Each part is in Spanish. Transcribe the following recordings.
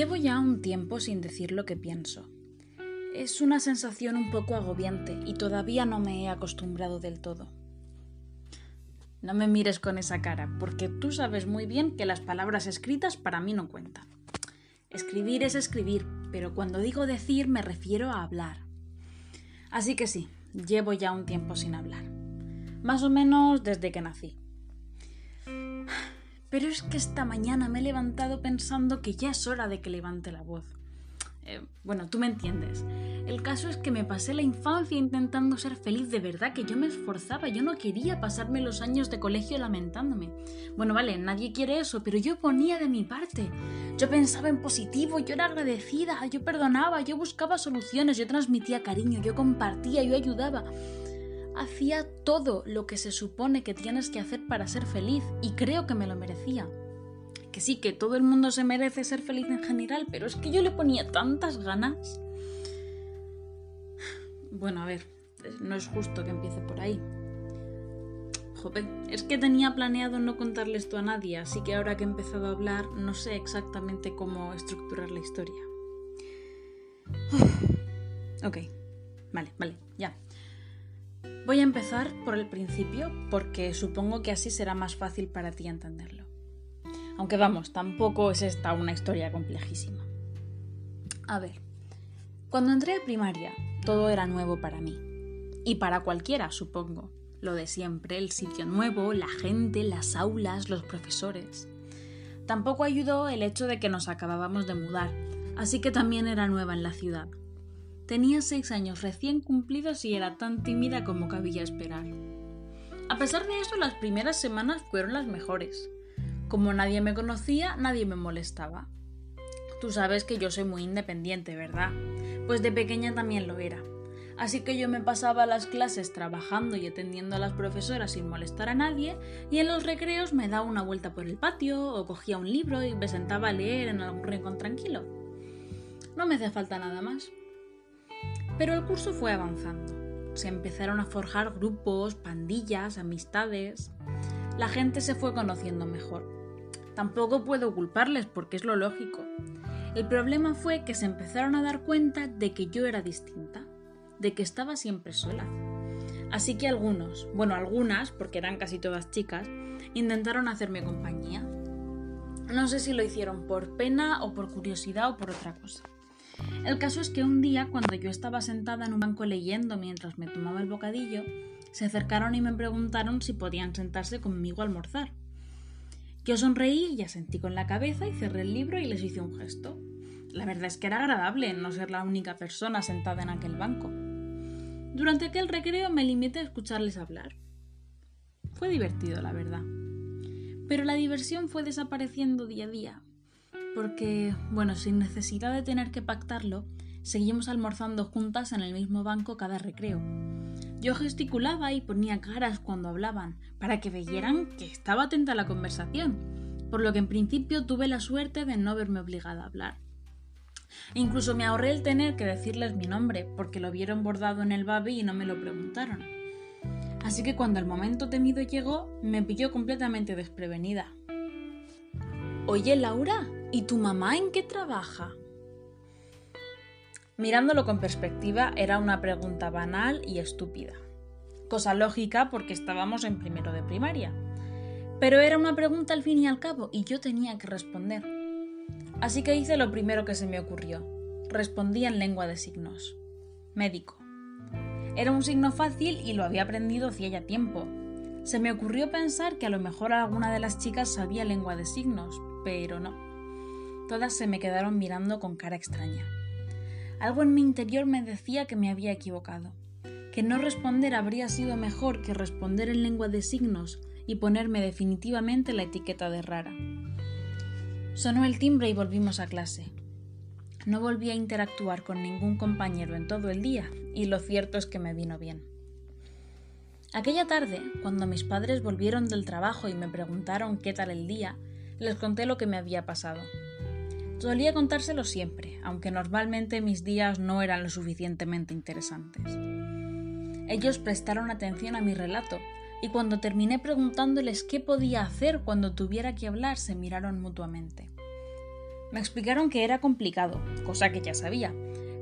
Llevo ya un tiempo sin decir lo que pienso. Es una sensación un poco agobiante y todavía no me he acostumbrado del todo. No me mires con esa cara, porque tú sabes muy bien que las palabras escritas para mí no cuentan. Escribir es escribir, pero cuando digo decir me refiero a hablar. Así que sí, llevo ya un tiempo sin hablar. Más o menos desde que nací. Pero es que esta mañana me he levantado pensando que ya es hora de que levante la voz. Eh, bueno, tú me entiendes. El caso es que me pasé la infancia intentando ser feliz de verdad, que yo me esforzaba, yo no quería pasarme los años de colegio lamentándome. Bueno, vale, nadie quiere eso, pero yo ponía de mi parte. Yo pensaba en positivo, yo era agradecida, yo perdonaba, yo buscaba soluciones, yo transmitía cariño, yo compartía, yo ayudaba hacía todo lo que se supone que tienes que hacer para ser feliz y creo que me lo merecía. Que sí, que todo el mundo se merece ser feliz en general, pero es que yo le ponía tantas ganas. Bueno, a ver, no es justo que empiece por ahí. Joder, es que tenía planeado no contarle esto a nadie, así que ahora que he empezado a hablar no sé exactamente cómo estructurar la historia. ok, vale, vale, ya. Voy a empezar por el principio porque supongo que así será más fácil para ti entenderlo. Aunque vamos, tampoco es esta una historia complejísima. A ver, cuando entré a primaria todo era nuevo para mí. Y para cualquiera, supongo. Lo de siempre, el sitio nuevo, la gente, las aulas, los profesores. Tampoco ayudó el hecho de que nos acabábamos de mudar, así que también era nueva en la ciudad. Tenía seis años recién cumplidos y era tan tímida como cabía esperar. A pesar de eso, las primeras semanas fueron las mejores. Como nadie me conocía, nadie me molestaba. Tú sabes que yo soy muy independiente, ¿verdad? Pues de pequeña también lo era. Así que yo me pasaba las clases trabajando y atendiendo a las profesoras sin molestar a nadie, y en los recreos me daba una vuelta por el patio o cogía un libro y me sentaba a leer en algún rincón tranquilo. No me hace falta nada más. Pero el curso fue avanzando. Se empezaron a forjar grupos, pandillas, amistades. La gente se fue conociendo mejor. Tampoco puedo culparles porque es lo lógico. El problema fue que se empezaron a dar cuenta de que yo era distinta, de que estaba siempre sola. Así que algunos, bueno, algunas, porque eran casi todas chicas, intentaron hacerme compañía. No sé si lo hicieron por pena o por curiosidad o por otra cosa. El caso es que un día, cuando yo estaba sentada en un banco leyendo mientras me tomaba el bocadillo, se acercaron y me preguntaron si podían sentarse conmigo a almorzar. Yo sonreí y asentí con la cabeza y cerré el libro y les hice un gesto. La verdad es que era agradable no ser la única persona sentada en aquel banco. Durante aquel recreo me limité a escucharles hablar. Fue divertido, la verdad. Pero la diversión fue desapareciendo día a día, porque, bueno, sin necesidad de tener que pactarlo, seguimos almorzando juntas en el mismo banco cada recreo. Yo gesticulaba y ponía caras cuando hablaban, para que veyeran que estaba atenta a la conversación, por lo que en principio tuve la suerte de no verme obligada a hablar. Incluso me ahorré el tener que decirles mi nombre, porque lo vieron bordado en el babi y no me lo preguntaron. Así que cuando el momento temido llegó, me pilló completamente desprevenida. Oye, Laura, ¿y tu mamá en qué trabaja? Mirándolo con perspectiva, era una pregunta banal y estúpida. Cosa lógica porque estábamos en primero de primaria. Pero era una pregunta al fin y al cabo y yo tenía que responder. Así que hice lo primero que se me ocurrió. Respondí en lengua de signos. Médico. Era un signo fácil y lo había aprendido hacía ya tiempo. Se me ocurrió pensar que a lo mejor alguna de las chicas sabía lengua de signos, pero no. Todas se me quedaron mirando con cara extraña. Algo en mi interior me decía que me había equivocado, que no responder habría sido mejor que responder en lengua de signos y ponerme definitivamente la etiqueta de rara. Sonó el timbre y volvimos a clase. No volví a interactuar con ningún compañero en todo el día y lo cierto es que me vino bien. Aquella tarde, cuando mis padres volvieron del trabajo y me preguntaron qué tal el día, les conté lo que me había pasado. Solía contárselo siempre, aunque normalmente mis días no eran lo suficientemente interesantes. Ellos prestaron atención a mi relato, y cuando terminé preguntándoles qué podía hacer cuando tuviera que hablar, se miraron mutuamente. Me explicaron que era complicado, cosa que ya sabía,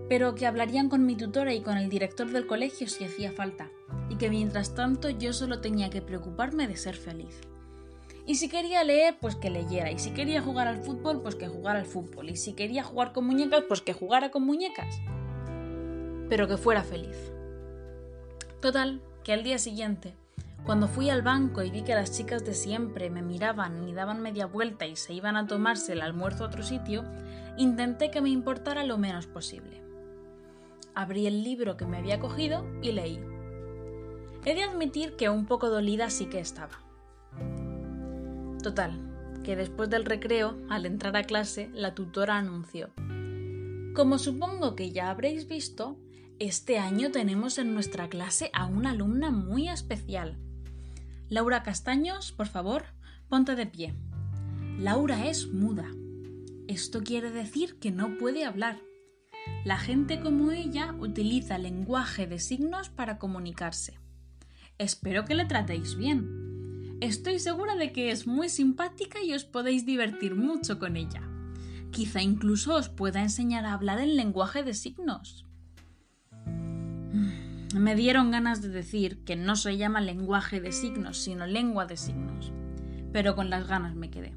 pero que hablarían con mi tutora y con el director del colegio si hacía falta, y que mientras tanto yo solo tenía que preocuparme de ser feliz. Y si quería leer, pues que leyera, y si quería jugar al fútbol, pues que jugara al fútbol, y si quería jugar con muñecas, pues que jugara con muñecas. Pero que fuera feliz. Total, que al día siguiente, cuando fui al banco y vi que las chicas de siempre me miraban y daban media vuelta y se iban a tomarse el almuerzo a otro sitio, intenté que me importara lo menos posible abrí el libro que me había cogido y leí. He de admitir que un poco dolida sí que estaba. Total, que después del recreo, al entrar a clase, la tutora anunció. Como supongo que ya habréis visto, este año tenemos en nuestra clase a una alumna muy especial. Laura Castaños, por favor, ponte de pie. Laura es muda. Esto quiere decir que no puede hablar. La gente como ella utiliza lenguaje de signos para comunicarse. Espero que le tratéis bien. Estoy segura de que es muy simpática y os podéis divertir mucho con ella. Quizá incluso os pueda enseñar a hablar en lenguaje de signos. Mm, me dieron ganas de decir que no se llama lenguaje de signos, sino lengua de signos, pero con las ganas me quedé.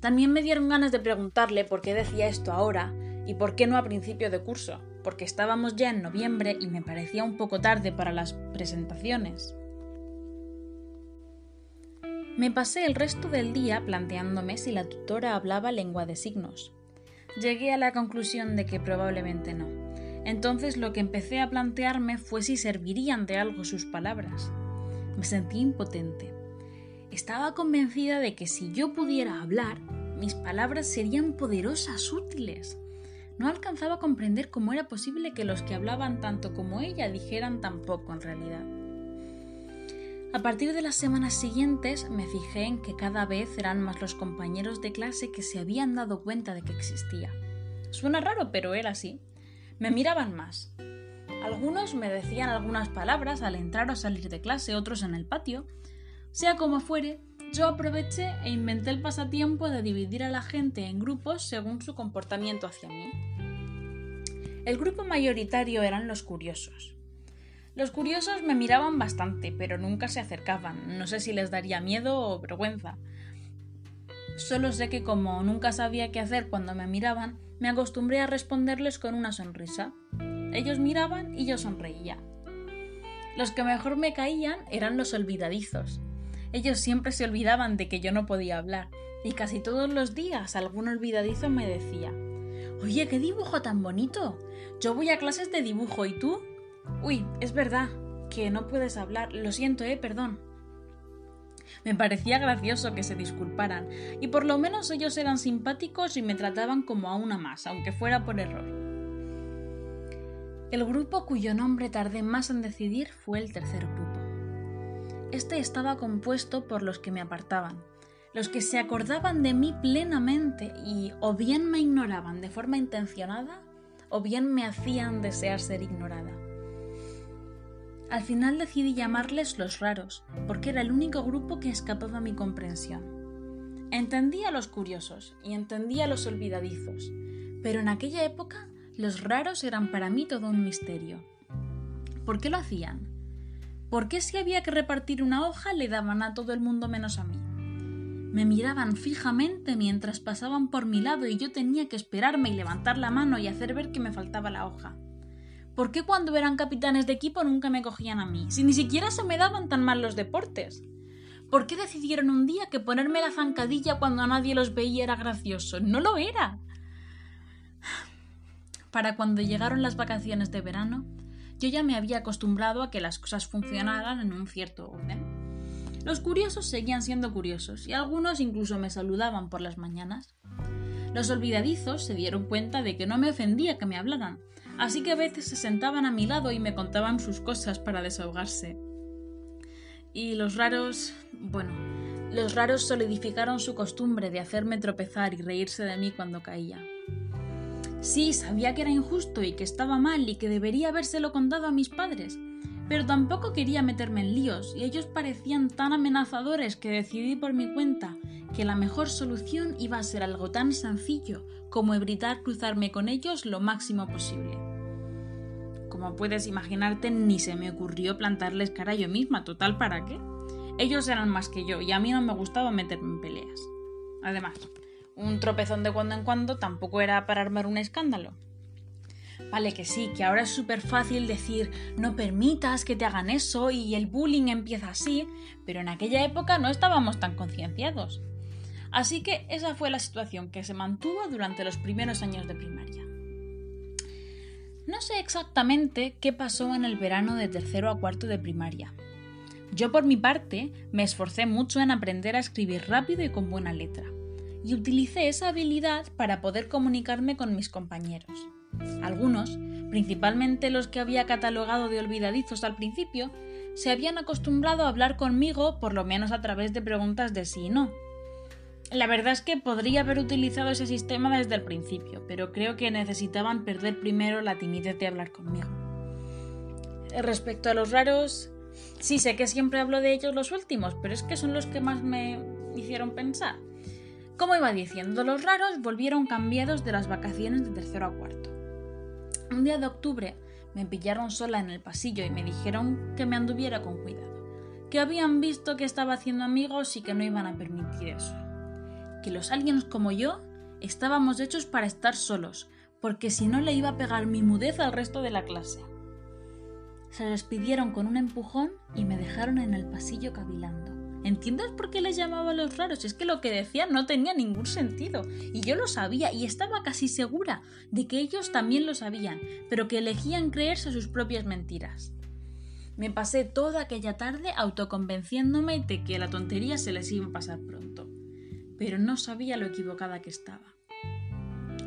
También me dieron ganas de preguntarle por qué decía esto ahora ¿Y por qué no a principio de curso? Porque estábamos ya en noviembre y me parecía un poco tarde para las presentaciones. Me pasé el resto del día planteándome si la tutora hablaba lengua de signos. Llegué a la conclusión de que probablemente no. Entonces lo que empecé a plantearme fue si servirían de algo sus palabras. Me sentí impotente. Estaba convencida de que si yo pudiera hablar, mis palabras serían poderosas, útiles. No alcanzaba a comprender cómo era posible que los que hablaban tanto como ella dijeran tan poco en realidad. A partir de las semanas siguientes me fijé en que cada vez eran más los compañeros de clase que se habían dado cuenta de que existía. Suena raro, pero era así. Me miraban más. Algunos me decían algunas palabras al entrar o salir de clase, otros en el patio. Sea como fuere, yo aproveché e inventé el pasatiempo de dividir a la gente en grupos según su comportamiento hacia mí. El grupo mayoritario eran los curiosos. Los curiosos me miraban bastante, pero nunca se acercaban. No sé si les daría miedo o vergüenza. Solo sé que como nunca sabía qué hacer cuando me miraban, me acostumbré a responderles con una sonrisa. Ellos miraban y yo sonreía. Los que mejor me caían eran los olvidadizos, ellos siempre se olvidaban de que yo no podía hablar, y casi todos los días algún olvidadizo me decía Oye, qué dibujo tan bonito. Yo voy a clases de dibujo, ¿y tú? Uy, es verdad, que no puedes hablar. Lo siento, eh, perdón. Me parecía gracioso que se disculparan, y por lo menos ellos eran simpáticos y me trataban como a una más, aunque fuera por error. El grupo cuyo nombre tardé más en decidir fue el tercer grupo. Este estaba compuesto por los que me apartaban, los que se acordaban de mí plenamente y o bien me ignoraban de forma intencionada o bien me hacían desear ser ignorada. Al final decidí llamarles los raros, porque era el único grupo que escapaba a mi comprensión. Entendía a los curiosos y entendía a los olvidadizos, pero en aquella época los raros eran para mí todo un misterio. ¿Por qué lo hacían? ¿Por qué si había que repartir una hoja le daban a todo el mundo menos a mí? Me miraban fijamente mientras pasaban por mi lado y yo tenía que esperarme y levantar la mano y hacer ver que me faltaba la hoja. ¿Por qué cuando eran capitanes de equipo nunca me cogían a mí, si ni siquiera se me daban tan mal los deportes? ¿Por qué decidieron un día que ponerme la zancadilla cuando nadie los veía era gracioso? No lo era. Para cuando llegaron las vacaciones de verano, yo ya me había acostumbrado a que las cosas funcionaran en un cierto orden. Los curiosos seguían siendo curiosos y algunos incluso me saludaban por las mañanas. Los olvidadizos se dieron cuenta de que no me ofendía que me hablaran, así que a veces se sentaban a mi lado y me contaban sus cosas para desahogarse. Y los raros, bueno, los raros solidificaron su costumbre de hacerme tropezar y reírse de mí cuando caía. Sí, sabía que era injusto y que estaba mal y que debería habérselo contado a mis padres, pero tampoco quería meterme en líos y ellos parecían tan amenazadores que decidí por mi cuenta que la mejor solución iba a ser algo tan sencillo como evitar cruzarme con ellos lo máximo posible. Como puedes imaginarte, ni se me ocurrió plantarles cara yo misma, total, ¿para qué? Ellos eran más que yo y a mí no me gustaba meterme en peleas. Además, un tropezón de cuando en cuando tampoco era para armar un escándalo. Vale, que sí, que ahora es súper fácil decir no permitas que te hagan eso y el bullying empieza así, pero en aquella época no estábamos tan concienciados. Así que esa fue la situación que se mantuvo durante los primeros años de primaria. No sé exactamente qué pasó en el verano de tercero a cuarto de primaria. Yo por mi parte me esforcé mucho en aprender a escribir rápido y con buena letra, y utilicé esa habilidad para poder comunicarme con mis compañeros. Algunos, principalmente los que había catalogado de olvidadizos al principio, se habían acostumbrado a hablar conmigo por lo menos a través de preguntas de sí y no. La verdad es que podría haber utilizado ese sistema desde el principio, pero creo que necesitaban perder primero la timidez de hablar conmigo. Respecto a los raros, sí sé que siempre hablo de ellos los últimos, pero es que son los que más me hicieron pensar. Como iba diciendo, los raros volvieron cambiados de las vacaciones de tercero a cuarto. Un día de octubre me pillaron sola en el pasillo y me dijeron que me anduviera con cuidado, que habían visto que estaba haciendo amigos y que no iban a permitir eso. Que los aliens como yo estábamos hechos para estar solos, porque si no le iba a pegar mi mudez al resto de la clase. Se despidieron con un empujón y me dejaron en el pasillo cavilando. ¿Entiendes por qué les llamaba a los raros? Es que lo que decían no tenía ningún sentido. Y yo lo sabía y estaba casi segura de que ellos también lo sabían, pero que elegían creerse sus propias mentiras. Me pasé toda aquella tarde autoconvenciéndome de que la tontería se les iba a pasar pronto. Pero no sabía lo equivocada que estaba.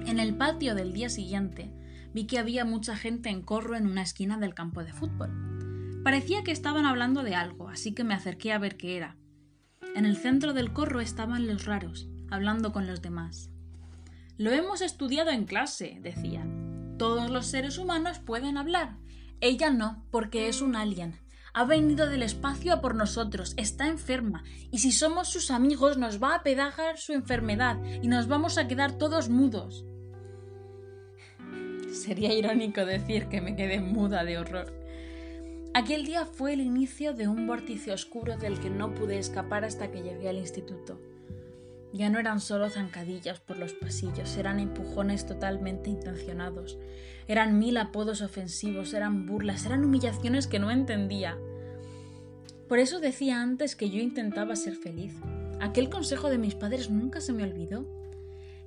En el patio del día siguiente vi que había mucha gente en corro en una esquina del campo de fútbol. Parecía que estaban hablando de algo, así que me acerqué a ver qué era. En el centro del corro estaban los raros, hablando con los demás. Lo hemos estudiado en clase, decían. Todos los seres humanos pueden hablar. Ella no, porque es un alien. Ha venido del espacio a por nosotros, está enferma, y si somos sus amigos nos va a pedajar su enfermedad y nos vamos a quedar todos mudos. Sería irónico decir que me quedé muda de horror. Aquel día fue el inicio de un vórtice oscuro del que no pude escapar hasta que llegué al instituto. Ya no eran solo zancadillas por los pasillos, eran empujones totalmente intencionados, eran mil apodos ofensivos, eran burlas, eran humillaciones que no entendía. Por eso decía antes que yo intentaba ser feliz. Aquel consejo de mis padres nunca se me olvidó.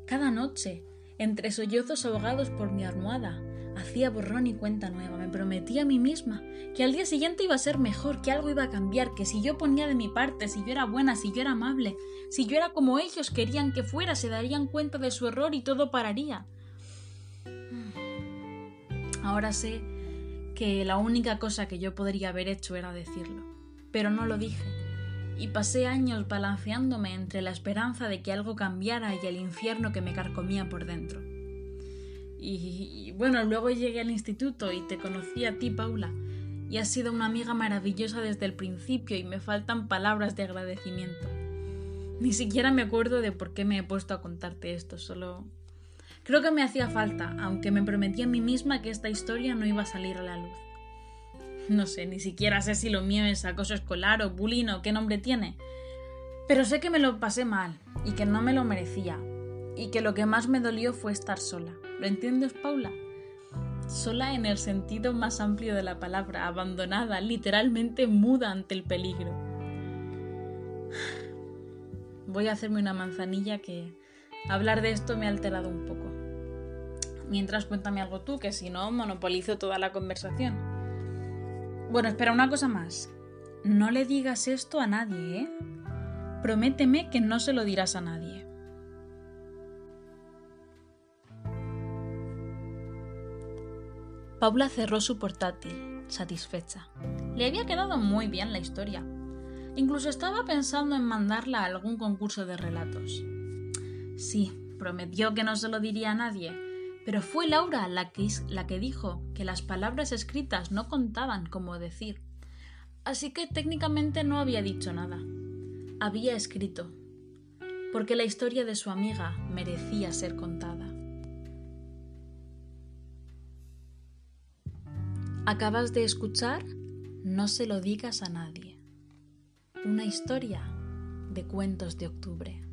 Cada noche, entre sollozos ahogados por mi almohada, Hacía borrón y cuenta nueva, me prometía a mí misma que al día siguiente iba a ser mejor, que algo iba a cambiar, que si yo ponía de mi parte, si yo era buena, si yo era amable, si yo era como ellos querían que fuera, se darían cuenta de su error y todo pararía. Ahora sé que la única cosa que yo podría haber hecho era decirlo, pero no lo dije, y pasé años balanceándome entre la esperanza de que algo cambiara y el infierno que me carcomía por dentro. Y, bueno, luego llegué al instituto y te conocí a ti, Paula. Y has sido una amiga maravillosa desde el principio y me faltan palabras de agradecimiento. Ni siquiera me acuerdo de por qué me he puesto a contarte esto, solo... Creo que me hacía falta, aunque me prometí a mí misma que esta historia no iba a salir a la luz. No sé, ni siquiera sé si lo mío es acoso escolar o bullying o qué nombre tiene. Pero sé que me lo pasé mal y que no me lo merecía. Y que lo que más me dolió fue estar sola. ¿Lo entiendes, Paula? Sola en el sentido más amplio de la palabra, abandonada, literalmente muda ante el peligro. Voy a hacerme una manzanilla que hablar de esto me ha alterado un poco. Mientras cuéntame algo tú, que si no, monopolizo toda la conversación. Bueno, espera, una cosa más. No le digas esto a nadie, ¿eh? Prométeme que no se lo dirás a nadie. Paula cerró su portátil, satisfecha. Le había quedado muy bien la historia. Incluso estaba pensando en mandarla a algún concurso de relatos. Sí, prometió que no se lo diría a nadie, pero fue Laura la que, la que dijo que las palabras escritas no contaban como decir. Así que técnicamente no había dicho nada. Había escrito. porque la historia de su amiga merecía ser contada. Acabas de escuchar No se lo digas a nadie. Una historia de cuentos de octubre.